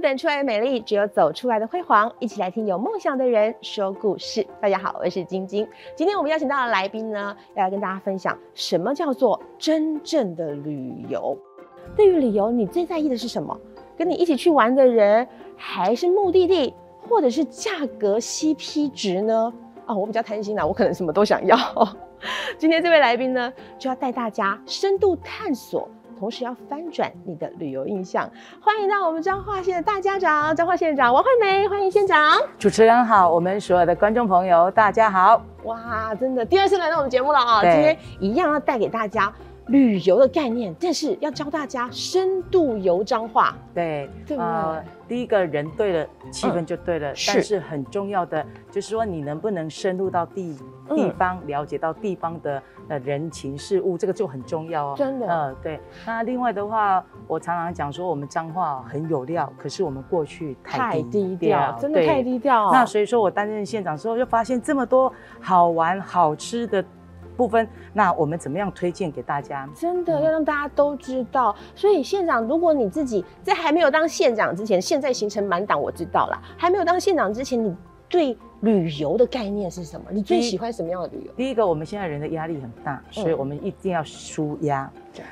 等出来的美丽，只有走出来的辉煌。一起来听有梦想的人说故事。大家好，我是晶晶。今天我们邀请到的来宾呢，要来跟大家分享什么叫做真正的旅游。对于旅游，你最在意的是什么？跟你一起去玩的人，还是目的地，或者是价格 CP 值呢？啊，我比较贪心啦，我可能什么都想要。今天这位来宾呢，就要带大家深度探索。同时要翻转你的旅游印象，欢迎到我们彰化县的大家长，彰化县长王惠梅，欢迎县长。主持人好，我们所有的观众朋友大家好。哇，真的第二次来到我们节目了啊！今天一样要带给大家。旅游的概念，但是要教大家深度游彰化，对，对不对？第一个人对了，气氛就对了。但是很重要的就是说，你能不能深入到地地方，了解到地方的呃人情事物，这个就很重要哦。真的，嗯，对。那另外的话，我常常讲说，我们彰化很有料，可是我们过去太低调，真的太低调。那所以说我担任县长之后，就发现这么多好玩好吃的。部分，那我们怎么样推荐给大家？真的要让大家都知道。所以县长，如果你自己在还没有当县长之前，现在行程满档，我知道了。还没有当县长之前，你对旅游的概念是什么？你最喜欢什么样的旅游？第一个，我们现在人的压力很大，所以我们一定要舒压。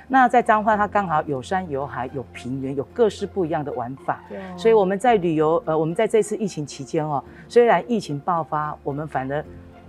那在彰化，它刚好有山有海有平原，有各式不一样的玩法。对所以我们在旅游，呃，我们在这次疫情期间哦，虽然疫情爆发，我们反而。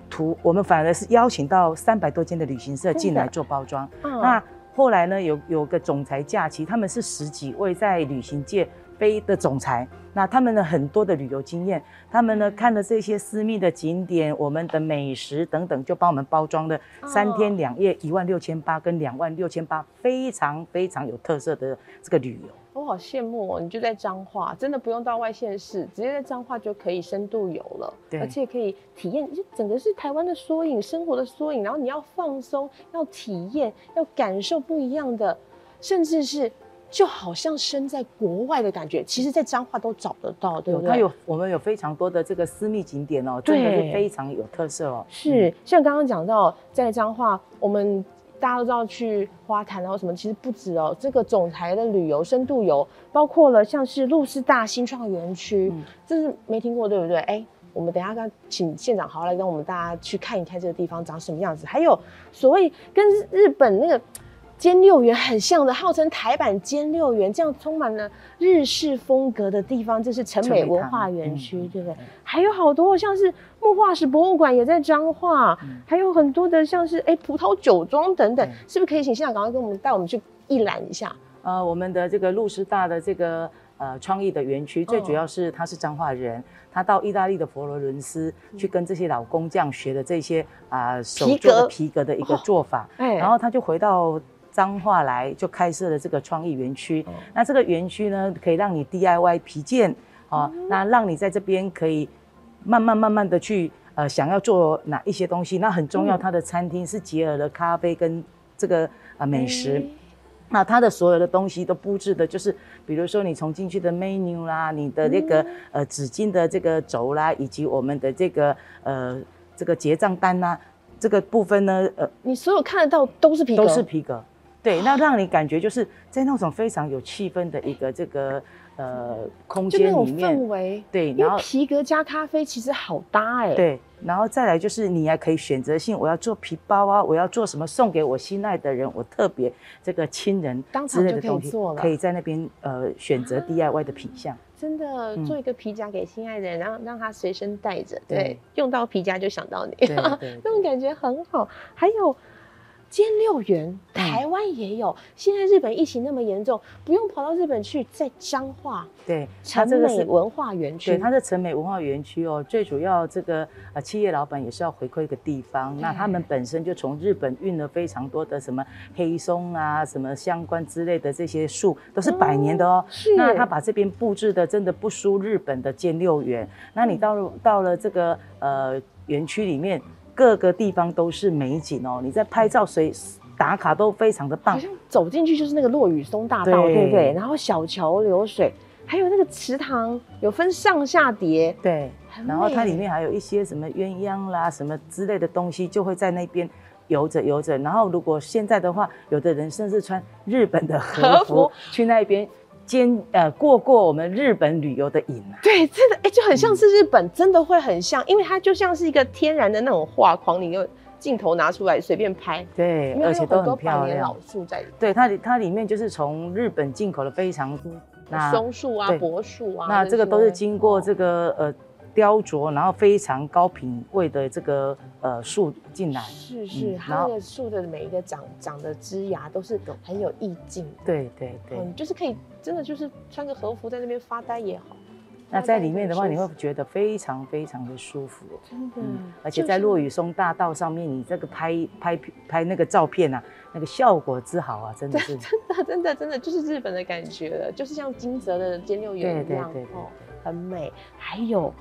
图我们反而是邀请到三百多间的旅行社进来做包装。那后来呢，有有个总裁假期，他们是十几位在旅行界飞的总裁。那他们的很多的旅游经验，他们呢看了这些私密的景点、我们的美食等等，就帮我们包装了三天两夜一万六千八跟两万六千八，非常非常有特色的这个旅游。我好羡慕哦！你就在彰化，真的不用到外县市，直接在彰化就可以深度游了，而且可以体验，就整个是台湾的缩影，生活的缩影。然后你要放松，要体验，要感受不一样的，甚至是就好像身在国外的感觉。其实，在彰化都找得到，对不对？它有我们有非常多的这个私密景点哦，真的是非常有特色哦。是像刚刚讲到，在彰化，我们。大家都知道去花坛然后什么，其实不止哦。这个总台的旅游深度游，包括了像是路师大新创园区，这是没听过对不对？哎，我们等下刚请县长好来跟我们大家去看一看这个地方长什么样子。还有所谓跟日本那个。兼六园很像的，号称台版兼六园，这样充满了日式风格的地方，这是城美文化园区，对不对？还有好多像是木化石博物馆也在彰化，还有很多的像是哎葡萄酒庄等等，是不是可以请现场赶快跟我们带我们去一览一下？呃，我们的这个路师大的这个呃创意的园区，最主要是他是彰化人，他到意大利的佛罗伦斯去跟这些老工匠学的这些啊手做的皮革的一个做法，然后他就回到。脏话来就开设了这个创意园区，那这个园区呢，可以让你 DIY 皮件啊，那让你在这边可以慢慢慢慢的去呃想要做哪一些东西。那很重要，它的餐厅是结合了咖啡跟这个呃美食，那它的所有的东西都布置的就是，比如说你从进去的 menu 啦，你的那个呃纸巾的这个轴啦，以及我们的这个呃这个结账单呐，这个部分呢，呃，你所有看得到都是皮革，都是皮革。对，那让你感觉就是在那种非常有气氛的一个这个呃空间里面，氛围对，然后皮革加咖啡其实好搭哎。对，然后再来就是你还可以选择性，我要做皮包啊，我要做什么送给我心爱的人，我特别这个亲人之类的东西，可以在那边呃选择 DIY 的品相。真的做一个皮夹给心爱的人，然后让他随身带着，对，用到皮夹就想到你，那种感觉很好。还有。兼六园，台湾也有。现在日本疫情那么严重，不用跑到日本去，在彰化。对，城美文化园区。对，它是成美文化园区哦，最主要这个呃企业老板也是要回馈一个地方。那他们本身就从日本运了非常多的什么黑松啊，什么相关之类的这些树，都是百年的哦。是。那他把这边布置的真的不输日本的兼六园。那你到了到了这个呃园区里面。各个地方都是美景哦，你在拍照、随打卡都非常的棒。好像走进去就是那个落雨松大道，对不对？然后小桥流水，还有那个池塘，有分上下叠，对。然后它里面还有一些什么鸳鸯啦、什么之类的东西，就会在那边游着游着。然后如果现在的话，有的人甚至穿日本的和服去那边。兼呃过过我们日本旅游的瘾啊。对，真的哎，就很像是日本，真的会很像，因为它就像是一个天然的那种画框，你就镜头拿出来随便拍，对，而且都很漂亮。老树在里面，对它它里面就是从日本进口的非常多，松树啊、柏树啊，那这个都是经过这个呃。雕琢，然后非常高品位的这个呃树进来，是是，它那个树的每一个长长的枝芽都是很有意境。对对对，嗯，就是可以真的就是穿个和服在那边发呆也好。那在里面的话，你会觉得非常非常的舒服，真的。而且在落雨松大道上面，你这个拍拍拍那个照片啊，那个效果之好啊，真的是真的真的真的就是日本的感觉了，就是像金泽的尖六园一样哦，很美。还有。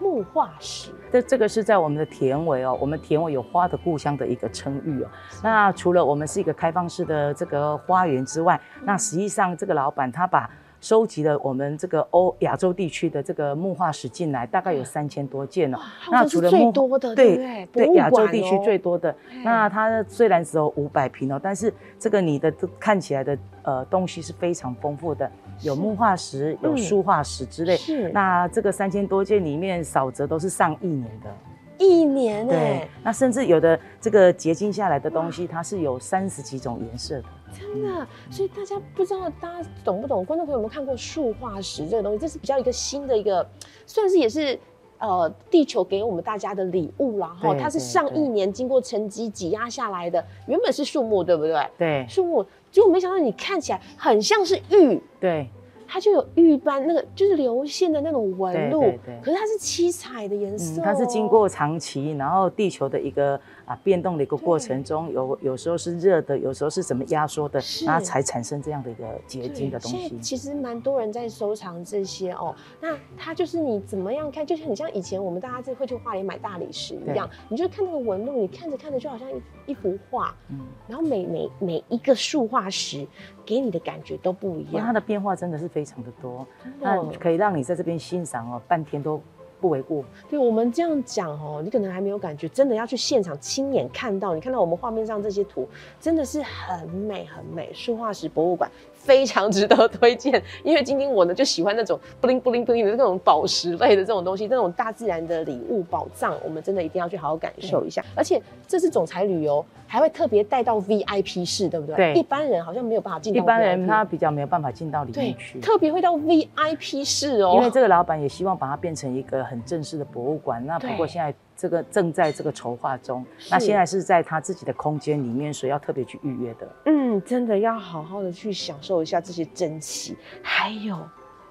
木化石，这这个是在我们的田尾哦，我们田尾有花的故乡的一个称誉哦。那除了我们是一个开放式的这个花园之外，那实际上这个老板他把收集了我们这个欧亚洲地区的这个木化石进来，大概有三千多件哦。那除了最多的，对对，亚洲地区最多的。那它虽然只有五百平哦，但是这个你的看起来的呃东西是非常丰富的。有木化石，有书化石之类。是。那这个三千多件里面，少则都是上亿年的。一年对。那甚至有的这个结晶下来的东西，它是有三十几种颜色的。真的。所以大家不知道大家懂不懂？观众朋友有没有看过树化石这个东西？这是比较一个新的一个，算是也是呃地球给我们大家的礼物啦。哈。它是上一年经过沉积挤压下来的，原本是树木，对不对？对。树木。结果没想到你看起来很像是玉，对，它就有玉般那个就是流线的那种纹路，可是它是七彩的颜色，它是经过长期，然后地球的一个。啊，变动的一个过程中，有有时候是热的，有时候是怎么压缩的，然后才产生这样的一个结晶的东西。其实蛮多人在收藏这些哦。那它就是你怎么样看，就是很像以前我们大家在会去画里买大理石一样，你就看那个纹路，你看着看着就好像一一幅画。嗯。然后每每每一个树化石给你的感觉都不一样，它的变化真的是非常的多，那可以让你在这边欣赏哦，半天都。不为过。对我们这样讲哦，你可能还没有感觉，真的要去现场亲眼看到。你看到我们画面上这些图，真的是很美很美。书画石博物馆非常值得推荐，因为今天我呢就喜欢那种布灵布灵布灵的那种宝石类的这种东西，那种大自然的礼物宝藏，我们真的一定要去好好感受一下。而且这次总裁旅游。还会特别带到 VIP 室，对不对？对，一般人好像没有办法进。到。一般人他比较没有办法进到里面去。特别会到 VIP 室哦。因为这个老板也希望把它变成一个很正式的博物馆。那不过现在这个正在这个筹划中。那现在是在他自己的空间里面，所以要特别去预约的。嗯，真的要好好的去享受一下这些珍奇。还有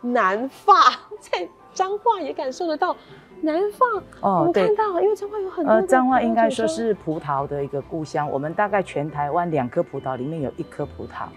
南发，在彰化也感受得到。南方哦，我看到，因为彰化有很多。呃，彰化应该说是葡萄的一个故乡。我们大概全台湾两颗葡萄里面有一颗葡萄。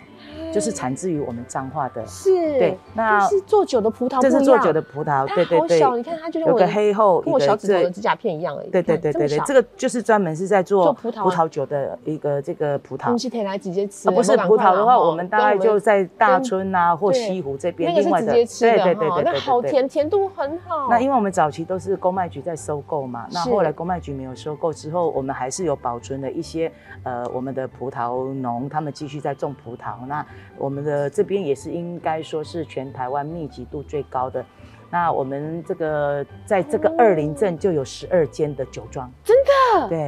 就是产自于我们彰化的，是，对，那是做酒的葡萄，这是做酒的葡萄，对对对，你看它就有个黑厚，跟我小指头的指甲片一样而已，对对对对对，这个就是专门是在做葡萄葡萄酒的一个这个葡萄，东西可以来直接吃，不是葡萄的话，我们大概就在大村啊或西湖这边，另外的，对对对对，那好甜，甜度很好。那因为我们早期都是公卖局在收购嘛，那后来公卖局没有收购之后，我们还是有保存了一些呃我们的葡萄农，他们继续在种葡萄，那我们的。这边也是应该说是全台湾密集度最高的。那我们这个在这个二林镇就有十二间的酒庄，真的？对。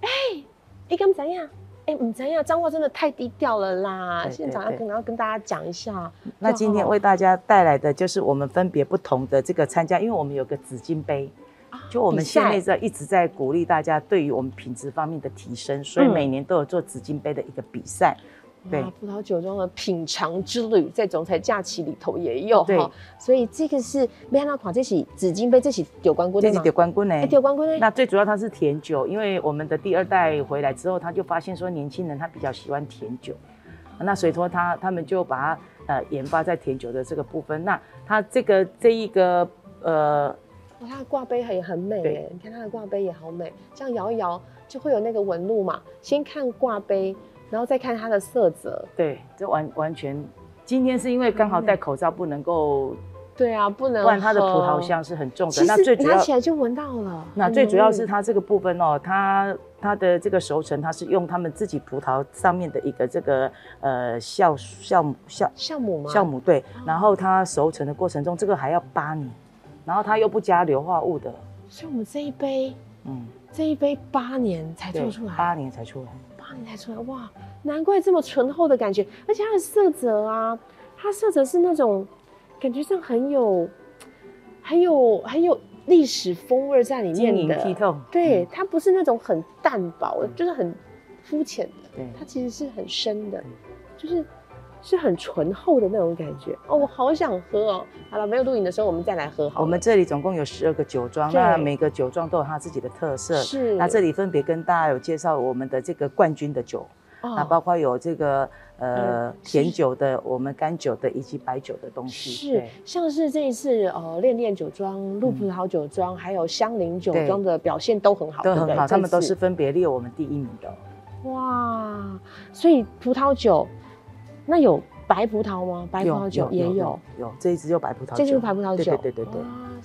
哎，哎，跟怎样？哎，唔怎样？脏话真的太低调了啦！现场要跟要跟大家讲一下。那今天为大家带来的就是我们分别不同的这个参加，因为我们有个紫金杯，就我们现在在一直在鼓励大家对于我们品质方面的提升，所以每年都有做紫金杯的一个比赛。对，葡萄酒庄的品尝之旅，在总裁假期里头也有哈，所以这个是没看到款，这起紫金杯，这起有关棍的这是有关过呢，有关过呢。那最主要它是甜酒，因为我们的第二代回来之后，他就发现说年轻人他比较喜欢甜酒，那所以说他他们就把它呃研发在甜酒的这个部分。那它这个这一个呃，它的挂杯也很美哎，你看它的挂杯也好美，这样摇一摇就会有那个纹路嘛。先看挂杯。然后再看它的色泽，对，这完完全，今天是因为刚好戴口罩不能够，对啊，不能，不然它的葡萄香是很重的。那最主要拿起来就闻到了。那最主要是它这个部分哦，它它的这个熟成，它是用他们自己葡萄上面的一个这个呃酵酵母酵酵母吗？酵母对，然后它熟成的过程中，这个还要八年，然后它又不加硫化物的，所以我们这一杯，嗯，这一杯八年才做出来，八年才出来，八年才出来，哇，难怪这么醇厚的感觉，而且它的色泽啊，它色泽是那种感觉上很有。很有很有历史风味在里面的，剔透。对，它不是那种很淡薄的，就是很肤浅的。对，它其实是很深的，就是是很醇厚的那种感觉。哦，我好想喝哦。好了，没有录影的时候我们再来喝。好，我们这里总共有十二个酒庄，那每个酒庄都有它自己的特色。是，那这里分别跟大家有介绍我们的这个冠军的酒。那包括有这个呃甜酒的、我们干酒的以及白酒的东西，是像是这一次呃恋恋酒庄、鹿葡萄酒庄还有香菱酒庄的表现都很好，都很好，他们都是分别列我们第一名的。哇，所以葡萄酒那有白葡萄吗？白葡萄酒也有，有这一支就白葡萄酒，这就是白葡萄酒，对对对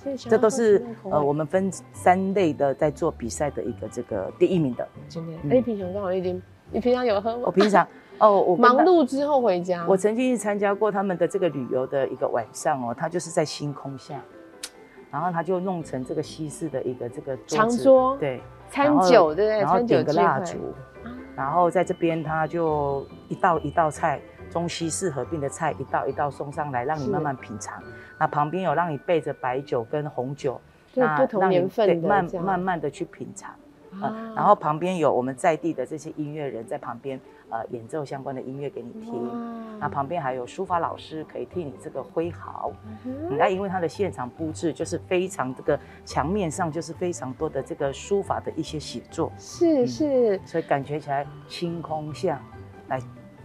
对，这都是呃我们分三类的在做比赛的一个这个第一名的。今天哎，平常刚好已经。你平常有喝吗？我平常哦，我忙碌之后回家。我曾经参加过他们的这个旅游的一个晚上哦，他就是在星空下，然后他就弄成这个西式的一个这个长桌，对，餐酒对不对？然后点个蜡烛，然后在这边他就一道一道菜，中西式合并的菜一道一道送上来，让你慢慢品尝。那旁边有让你备着白酒跟红酒，那，不同年份的，慢慢慢的去品尝。啊，然后旁边有我们在地的这些音乐人在旁边，呃，演奏相关的音乐给你听。那旁边还有书法老师可以替你这个挥毫。那因为它的现场布置就是非常这个墙面上就是非常多的这个书法的一些写作。是是，所以感觉起来清空下来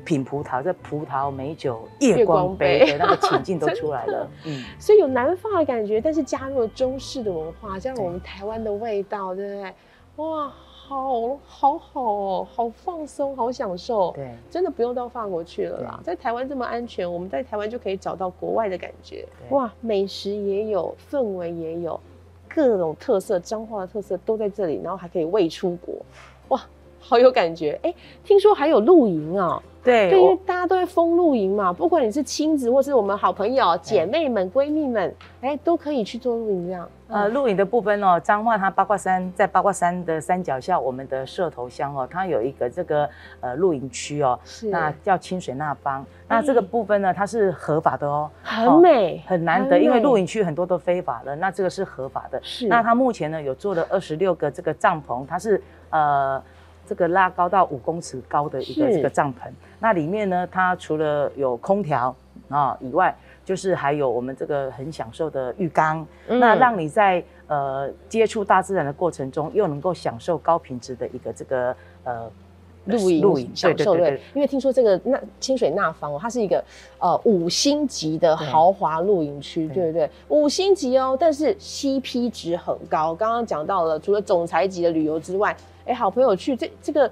品葡萄，这葡萄美酒夜光杯的那个 情境都出来了。嗯，所以有南方的感觉，但是加入了中式的文化，加入我们台湾的味道，对不对？哇，好好好哦，好放松，好享受。对，真的不用到法国去了啦，在台湾这么安全，我们在台湾就可以找到国外的感觉。哇，美食也有，氛围也有，各种特色，彰化的特色都在这里，然后还可以未出国。哇，好有感觉。哎，听说还有露营啊？对，对，因为大家都在封露营嘛，不管你是亲子或是我们好朋友、姐妹们、闺蜜们，哎，都可以去做露营这样。呃，露营的部分哦，彰化它八卦山在八卦山的山脚下，我们的社头乡哦，它有一个这个呃露营区哦，是那叫清水那方。那这个部分呢，它是合法的哦，很美，很难得，因为露营区很多都非法的，那这个是合法的。是。那它目前呢有做了二十六个这个帐篷，它是呃这个拉高到五公尺高的一个这个帐篷。那里面呢，它除了有空调啊以外，就是还有我们这个很享受的浴缸，那让你在呃接触大自然的过程中，又能够享受高品质的一个这个呃露营露营享受对。因为听说这个那清水那方哦，它是一个呃五星级的豪华露营区，对不对？五星级哦，但是 CP 值很高。刚刚讲到了，除了总裁级的旅游之外，哎，好朋友去这这个。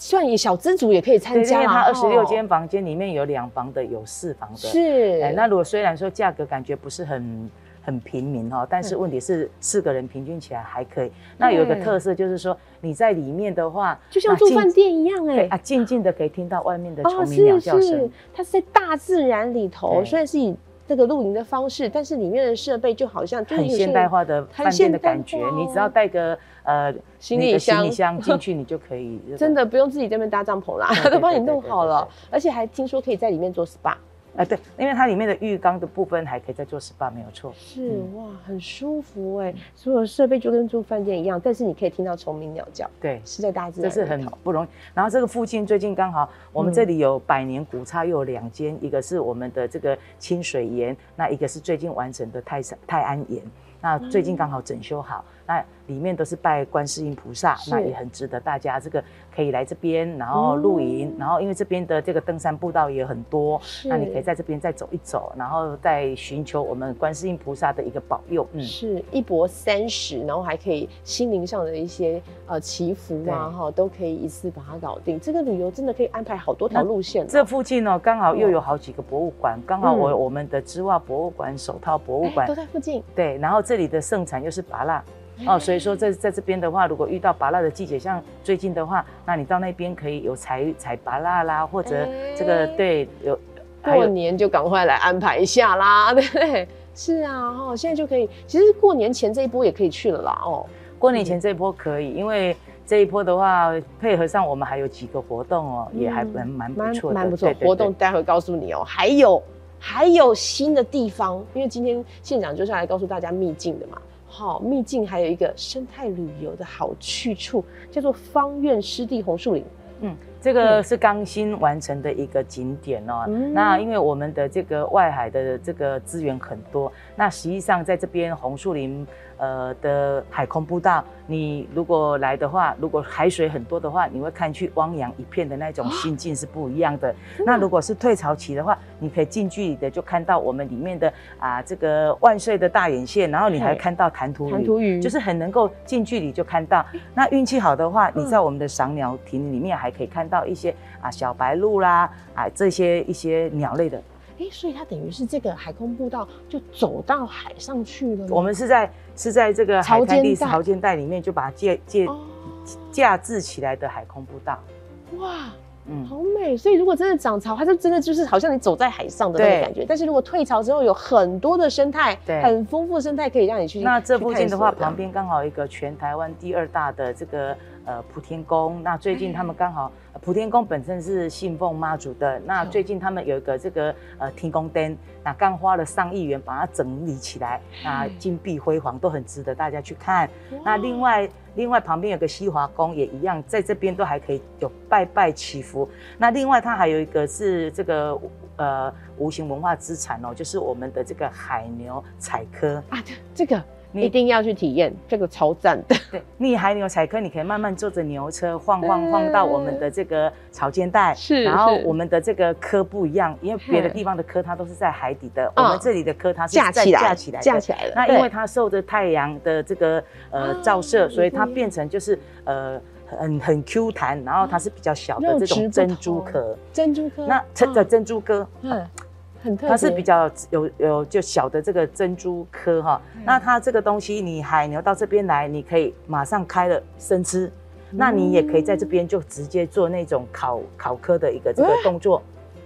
算也小资族也可以参加，因为它二十六间房间里面有两房的，有四房的。是，哎，那如果虽然说价格感觉不是很很平民哈，但是问题是四个人平均起来还可以。那有一个特色就是说你在里面的话，就像住饭店一样哎，啊，静静的可以听到外面的虫鸣鸟叫声。它是在大自然里头，虽然是以。这个露营的方式，但是里面的设备就好像很现代化的饭店的感觉。你只要带个呃行李箱，行李箱进 去，你就可以真的不用自己这边搭帐篷啦，都帮你弄好了，而且还听说可以在里面做 SPA。啊，对，因为它里面的浴缸的部分还可以再做 SPA，没有错。是哇，很舒服哎，所有设备就跟住饭店一样，但是你可以听到虫鸣鸟叫。对，是在大自然。这是很不容易。然后这个附近最近刚好，我们这里有百年古刹，又有两间，一个是我们的这个清水岩，那一个是最近完成的泰山泰安岩，那最近刚好整修好，那里面都是拜观世音菩萨，那也很值得大家这个。可以来这边，然后露营，然后因为这边的这个登山步道也很多，那你可以在这边再走一走，然后再寻求我们观世音菩萨的一个保佑。嗯，是一博三十，然后还可以心灵上的一些呃祈福啊，哈，都可以一次把它搞定。这个旅游真的可以安排好多条路线。这附近呢，刚好又有好几个博物馆，刚好我我们的织袜博物馆、手套博物馆都在附近。对，然后这里的盛产又是拔蜡。哦。所以说在在这边的话，如果遇到拔蜡的季节，像最近的话，那你到那边可以有采采拔蜡啦，或者这个对有过年就赶快来安排一下啦，对不对？是啊，哈，现在就可以。其实过年前这一波也可以去了啦，哦。过年前这一波可以，因为这一波的话，配合上我们还有几个活动哦，也还蛮蛮不错的，蛮不错。活动待会告诉你哦，还有还有新的地方，因为今天县长就是来告诉大家秘境的嘛。好，秘境还有一个生态旅游的好去处，叫做方苑湿地红树林。嗯。这个是刚新完成的一个景点哦。那因为我们的这个外海的这个资源很多，那实际上在这边红树林呃的海空步道，你如果来的话，如果海水很多的话，你会看去汪洋一片的那种心境是不一样的。那如果是退潮期的话，你可以近距离的就看到我们里面的啊这个万岁的大眼线，然后你还看到弹涂弹涂鱼，就是很能够近距离就看到。那运气好的话，你在我们的赏鸟亭里面还可以看。到一些啊小白鹭啦啊这些一些鸟类的，哎，所以它等于是这个海空步道就走到海上去了。我们是在是在这个海滩地潮间带里面就把它建建架置起来的海空步道。哇。嗯，好美。所以如果真的涨潮，它就真的就是好像你走在海上的那种感觉。但是如果退潮之后，有很多的生态，对，很丰富的生态可以让你去。那这附近的话，旁边刚好一个全台湾第二大的这个呃普天宫。那最近他们刚好普天宫本身是信奉妈祖的。那最近他们有一个这个呃天宫灯，那刚花了上亿元把它整理起来，那金碧辉煌，都很值得大家去看。那另外。另外旁边有个西华宫也一样，在这边都还可以有拜拜祈福。那另外它还有一个是这个呃无形文化资产哦，就是我们的这个海牛采科啊，这个。你一定要去体验这个超赞的。对，你海牛采科，你可以慢慢坐着牛车晃晃晃到我们的这个草间带。是，然后我们的这个科不一样，因为别的地方的科它都是在海底的，我们这里的科它是架起来，架起来，架起来了。那因为它受着太阳的这个呃照射，所以它变成就是呃很很 Q 弹，然后它是比较小的这种珍珠壳。珍珠壳。那这个珍珠科。嗯。它是比较有有就小的这个珍珠科哈，那它这个东西你海牛到这边来，你可以马上开了生吃，那你也可以在这边就直接做那种烤烤科的一个这个动作，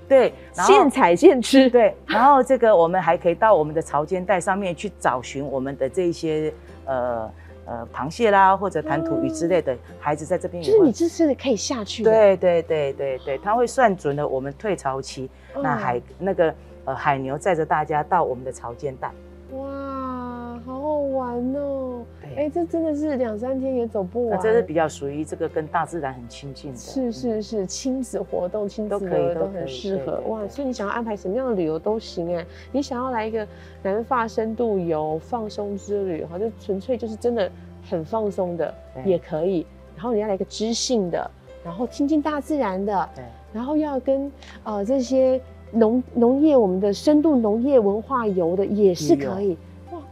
对，现采现吃，对，然后这个我们还可以到我们的潮间带上面去找寻我们的这一些呃呃螃蟹啦或者弹涂鱼之类的，孩子在这边就是你这次可以下去，对对对对对，他会算准了我们退潮期。那海那个呃海牛载着大家到我们的潮间带，玩哦！哎，这真的是两三天也走不完。这是比较属于这个跟大自然很亲近的。是是是，亲子活动、亲子游都很适合。哇，所以你想要安排什么样的旅游都行哎。你想要来一个南发深度游、放松之旅，哈，就纯粹就是真的很放松的也可以。然后你要来一个知性的，然后亲近大自然的。对。然后要跟呃这些农农业，我们的深度农业文化游的也是可以哇，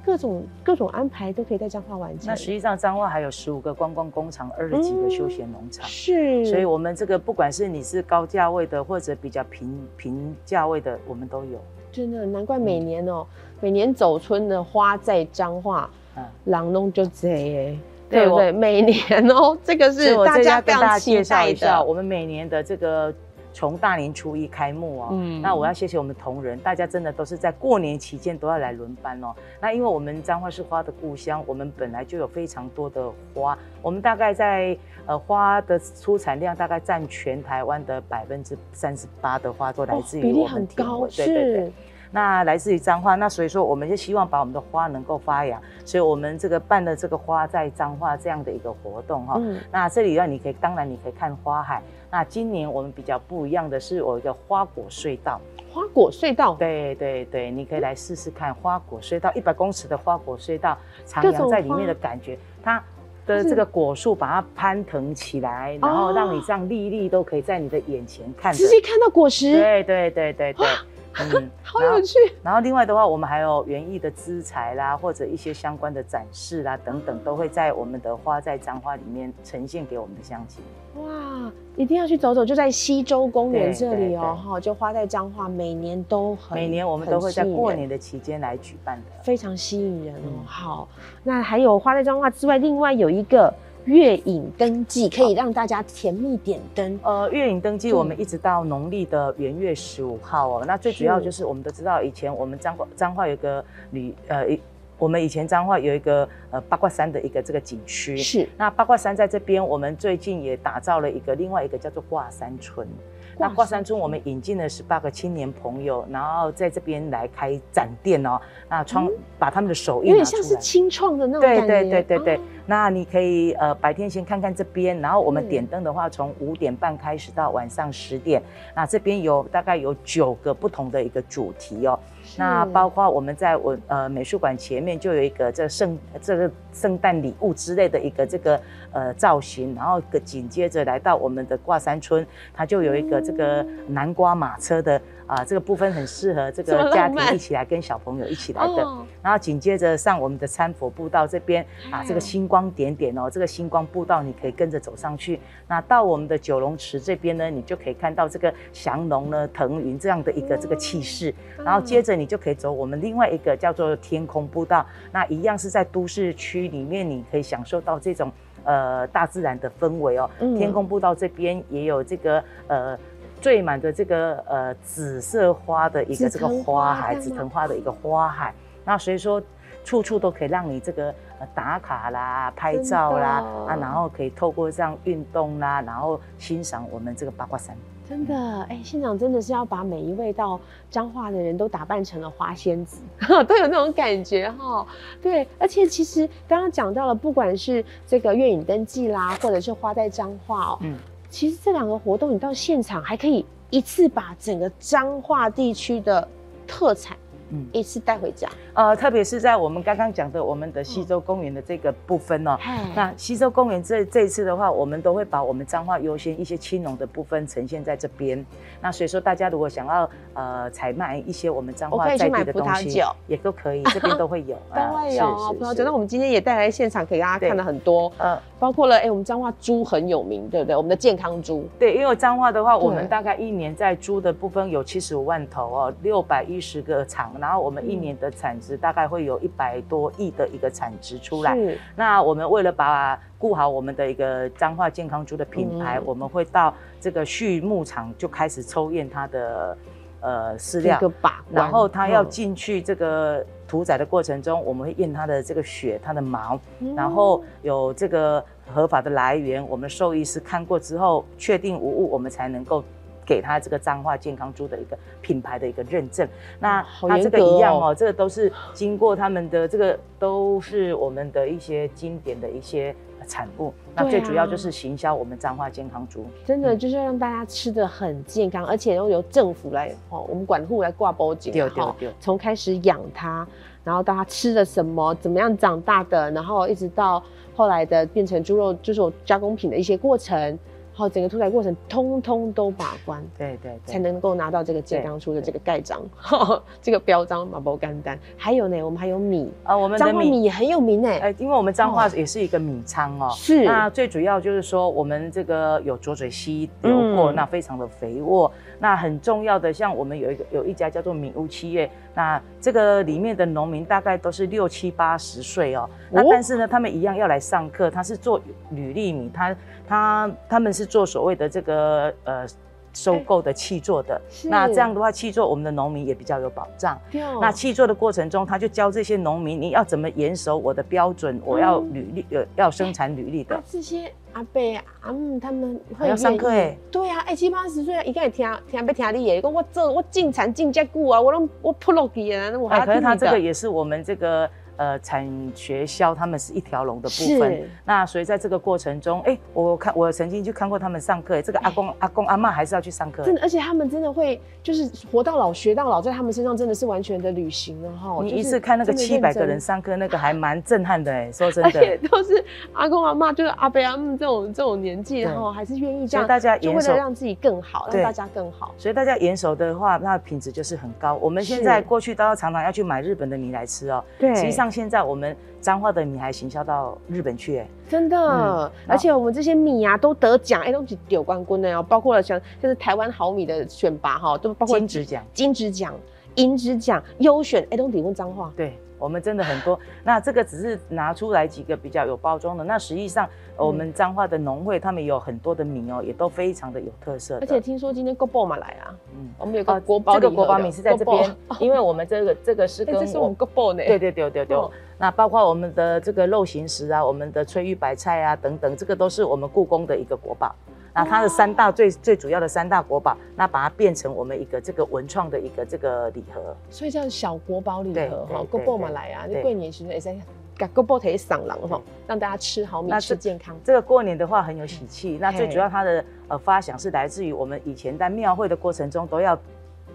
各种各种安排都可以在彰化完成。那实际上彰化还有十五个观光工厂，二十几个休闲农场，是。所以我们这个不管是你是高价位的，或者比较平平价位的，我们都有。真的难怪每年哦，每年走春的花在彰化，嗯，朗弄就贼耶。对不对？每年哦，这个是大家非常期待的。我们每年的这个。从大年初一开幕哦，嗯，那我要谢谢我们同仁，大家真的都是在过年期间都要来轮班哦。那因为我们彰化是花的故乡，我们本来就有非常多的花，我们大概在呃花的出产量大概占全台湾的百分之三十八的花都来自于我们田尾，对对对。那来自于彰化，那所以说我们就希望把我们的花能够发扬，所以我们这个办了这个花在彰化这样的一个活动哈。那这里呢你可以，当然你可以看花海。那今年我们比较不一样的是，我一个花果隧道。花果隧道，对对对，你可以来试试看花果隧道，一百公尺的花果隧道，徜徉在里面的感觉，它的这个果树把它攀腾起来，然后让你这样粒粒都可以在你的眼前看，直接看到果实。对对对对对。嗯，好有趣。然后另外的话，我们还有园艺的资材啦，或者一些相关的展示啦等等，都会在我们的花在彰化里面呈现给我们的乡亲。哇，一定要去走走，就在西洲公园这里哦，哈，就花在彰化，每年都很，每年我们都会在过年的期间来举办的，非常吸引人哦。好，那还有花在彰化之外，另外有一个月影灯记，可以让大家甜蜜点灯。呃，月影灯记我们一直到农历的元月十五号哦，那最主要就是我们都知道，以前我们彰化彰化有个旅呃一。我们以前彰化有一个呃八卦山的一个这个景区，是那八卦山在这边，我们最近也打造了一个另外一个叫做挂山村。那挂山村我们引进了十八个青年朋友，然后在这边来开展店哦，那创把他们的手艺有点像是清创的那种感觉。对对对对对。那你可以呃白天先看看这边，然后我们点灯的话，从五点半开始到晚上十点。那这边有大概有九个不同的一个主题哦。那包括我们在我呃美术馆前面就有一个这圣这个圣诞礼物之类的一个这个呃造型，然后紧接着来到我们的挂山村，它就有一个这个南瓜马车的。啊，这个部分很适合这个家庭一起来跟小朋友一起来的。然后紧接着上我们的参佛步道这边啊，这个星光点点哦，这个星光步道你可以跟着走上去。那到我们的九龙池这边呢，你就可以看到这个祥龙呢腾云这样的一个这个气势。然后接着你就可以走我们另外一个叫做天空步道，那一样是在都市区里面，你可以享受到这种呃大自然的氛围哦。天空步道这边也有这个呃。缀满着这个呃紫色花的一个这个花海，紫藤花的一个花海，那所以说处处都可以让你这个打卡啦、拍照啦啊，然后可以透过这样运动啦，然后欣赏我们这个八卦山。真的，哎，现场真的是要把每一位到彰化的人都打扮成了花仙子，都有那种感觉哈。对，而且其实刚刚讲到了，不管是这个月影登记啦，或者是花在彰化哦，嗯。其实这两个活动，你到现场还可以一次把整个彰化地区的特产。一次带回家，呃，特别是在我们刚刚讲的我们的西洲公园的这个部分哦，那西洲公园这这一次的话，我们都会把我们彰化优先一些青农的部分呈现在这边。那所以说，大家如果想要呃采买一些我们彰化在地的东西，也都可以，这边都会有，都会有葡萄酒。那我们今天也带来现场给大家看了很多，嗯，包括了哎，我们彰化猪很有名，对不对？我们的健康猪，对，因为彰化的话，我们大概一年在猪的部分有七十五万头哦，六百一十个厂。然后我们一年的产值大概会有一百多亿的一个产值出来。那我们为了把顾好我们的一个彰化健康猪的品牌，我们会到这个畜牧场就开始抽验它的呃饲料，然后它要进去这个屠宰的过程中，我们会验它的这个血、它的毛，然后有这个合法的来源，我们兽医师看过之后确定无误，我们才能够。给他这个彰化健康猪的一个品牌的一个认证，那它这个一样哦，这个都是经过他们的这个都是我们的一些经典的一些产物，那最主要就是行销我们彰化健康猪，真的就是让大家吃的很健康，而且又由政府来哦，我们管护来挂包警哈，从开始养它，然后到它吃了什么，怎么样长大的，然后一直到后来的变成猪肉，就是加工品的一些过程。好，整个屠宰过程通通都把关，对对，才能够拿到这个健康出的这个盖章，这个标章马包干单。还有呢，我们还有米啊，我们的米也很有名哎，哎，因为我们彰化也是一个米仓哦，是。那最主要就是说，我们这个有浊水溪流过，那非常的肥沃。那很重要的，像我们有一个有一家叫做米屋企业，那这个里面的农民大概都是六七八十岁哦，那但是呢，他们一样要来上课，他是做履历米，他他他们是做所谓的这个呃。收购的气作的，那这样的话，气作我们的农民也比较有保障。那气作的过程中，他就教这些农民，你要怎么严守我的标准，我要履历，呃，要生产履历的。这些阿伯阿姆他们会要上课哎？对啊，哎七八十岁，一个人听听不听你耶？我做我进产进加固啊，我都我扑落去啊，那我还可是他这个也是我们这个。呃产学销他们是一条龙的部分。那所以在这个过程中，哎，我看我曾经就看过他们上课，这个阿公阿公阿妈还是要去上课。真的，而且他们真的会就是活到老学到老，在他们身上真的是完全的旅行了哈。你一次看那个七百个人上课，那个还蛮震撼的哎，说真的。而且都是阿公阿妈，就是阿伯阿姆这种这种年纪，然后还是愿意这样，大家就为了让自己更好，让大家更好。所以大家严守的话，那品质就是很高。我们现在过去都要常常要去买日本的米来吃哦。对，实际上现在我们彰化的米还行销到日本去，哎，真的。而且我们这些米啊都得奖，哎，都是有冠军的哦。包括了像就是台湾好米的选拔哈，都包括金质奖、金质奖、银质奖优选，哎，都提供彰化。对。我们真的很多，那这个只是拿出来几个比较有包装的。那实际上，我们彰化的农会他们有很多的米哦，也都非常的有特色。而且听说今天国宝嘛来啊，嗯，我们有个国宝，这个国宝米是在这边，因为我们这个这个是跟这是我们国宝呢。对对对对对。那包括我们的这个肉形石啊，我们的翠玉白菜啊等等，这个都是我们故宫的一个国宝。那它的三大最最主要的三大国宝，那把它变成我们一个这个文创的一个这个礼盒，所以叫小国宝礼盒哈。国宝嘛来啊，你过年其实也在给国宝提上郎哈，让大家吃好米吃健康。这个过年的话很有喜气，那最主要它的呃发想是来自于我们以前在庙会的过程中都要。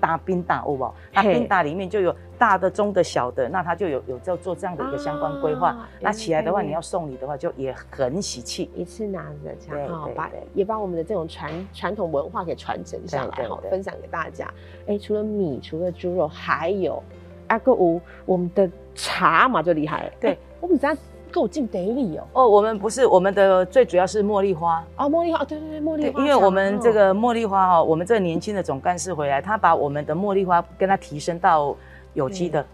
大冰大屋哦，那冰大里面就有大的、中的、小的，那它就有有在做这样的一个相关规划。那起来的话，你要送礼的话，就也很喜气，一次拿着这样哈，把也把我们的这种传传统文化给传承下来哈，分享给大家。哎，除了米，除了猪肉，还有阿哥屋我们的茶嘛，就厉害了。对，我们家。够进得里哦！哦，我们不是我们的最主要是茉莉花哦，茉莉花，对对对，茉莉花。因为我们这个茉莉花哦，我们这个年轻的总干事回来，他把我们的茉莉花跟他提升到有机的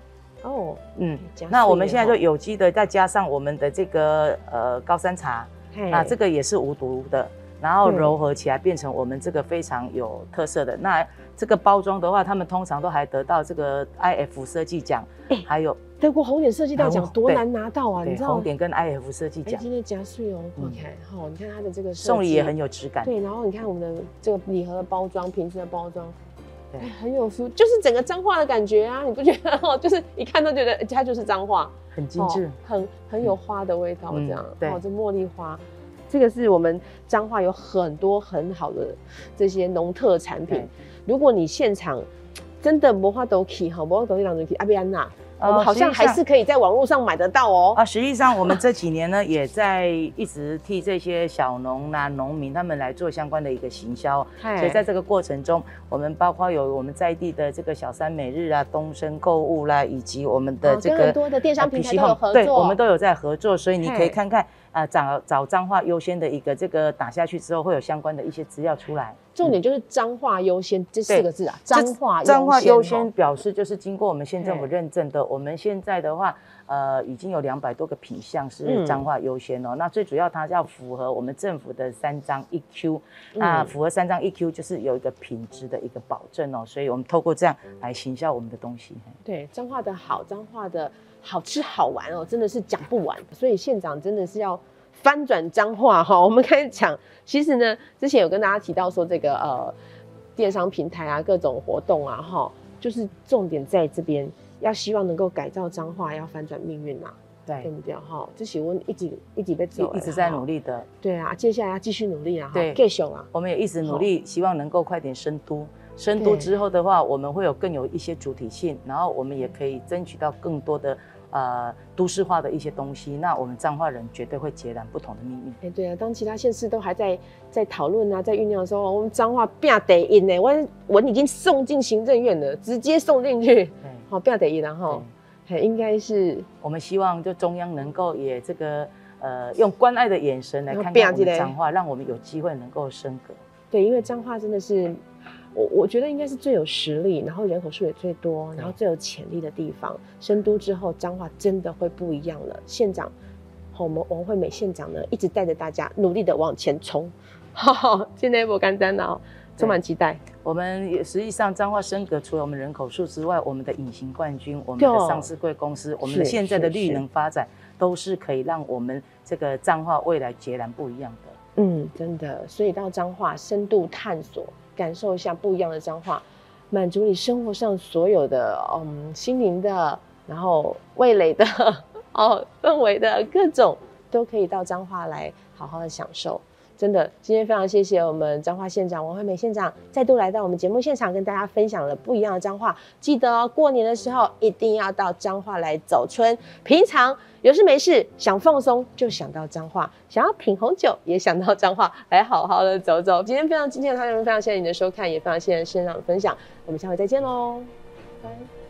哦，嗯，那我们现在就有机的，再加上我们的这个呃高山茶，啊，这个也是无毒的，然后柔合起来变成我们这个非常有特色的。那这个包装的话，他们通常都还得到这个 IF 设计奖，还有。德国红点设计大奖多难拿到啊！你知道红点跟 IF 设计奖。今天加税哦，OK，好，你看它的这个送礼也很有质感。对，然后你看我们的这个礼盒的包装、瓶子的包装，对，很有 feel，就是整个脏话的感觉啊！你不觉得哦？就是一看都觉得它就是脏话，很精致，很很有花的味道，这样。对，这茉莉花，这个是我们彰化有很多很好的这些农特产品。如果你现场真的魔花都起哈，魔花都起两只起阿比安娜。我们好像还是可以在网络上买得到哦。啊，实际上我们这几年呢，也在一直替这些小农啊、农民他们来做相关的一个行销。所以在这个过程中，我们包括有我们在地的这个小三每日啊、东升购物啦，以及我们的这个很多的电商平台都有合作。对，我们都有在合作，所以你可以看看。啊，找找脏话优先的一个这个打下去之后，会有相关的一些资料出来。重点就是彰化优先这四个字啊，脏话脏话优先表示就是经过我们县政府认证的。我们现在的话，呃，已经有两百多个品项是彰化优先哦。那最主要它要符合我们政府的三张一 Q，那符合三张一 Q 就是有一个品质的一个保证哦。所以我们透过这样来行销我们的东西。对，彰化的好，彰化的。好吃好玩哦，真的是讲不完，所以县长真的是要翻转脏话哈。我们开始讲，其实呢，之前有跟大家提到说这个呃电商平台啊，各种活动啊哈，就是重点在这边，要希望能够改造脏话，要翻转命运呐，对，对不对哈？这喜问一直一直在走，一直在努力的，对啊，接下来要继续努力啊，对，继续啊，我们也一直努力，希望能够快点升都。深度之后的话，我们会有更有一些主体性，然后我们也可以争取到更多的。呃，都市化的一些东西，那我们彰化人绝对会截然不同的命运。哎，对啊，当其他县市都还在在讨论啊，在酝酿的时候，我们彰化变得赢呢，我我已经送进行政院了，直接送进去，好变得赢然后，应该是我们希望就中央能够也这个呃用关爱的眼神来看看我们彰化，让我们有机会能够升格。对，因为彰化真的是。我我觉得应该是最有实力，然后人口数也最多，然后最有潜力的地方。深都之后，彰化真的会不一样了。县长，我们王惠美县长呢，一直带着大家努力的往前冲。今天不干单了哦，充满期待。我们实际上彰化升格，除了我们人口数之外，我们的隐形冠军，我们的上市贵公司，我们的现在的绿能发展，都是可以让我们这个彰化未来截然不一样的。嗯，真的。所以到彰化深度探索。感受一下不一样的脏话，满足你生活上所有的嗯心灵的，然后味蕾的，哦氛围的各种，都可以到彰化来好好的享受。真的，今天非常谢谢我们彰化县长王惠美县长再度来到我们节目现场，跟大家分享了不一样的彰化。记得哦，过年的时候一定要到彰化来走春。平常有事没事想放松，就想到彰化；想要品红酒，也想到彰化，来好好的走走。今天非常今天的内容，非常谢谢你的收看，也非常谢谢县长的分享。我们下回再见喽，拜。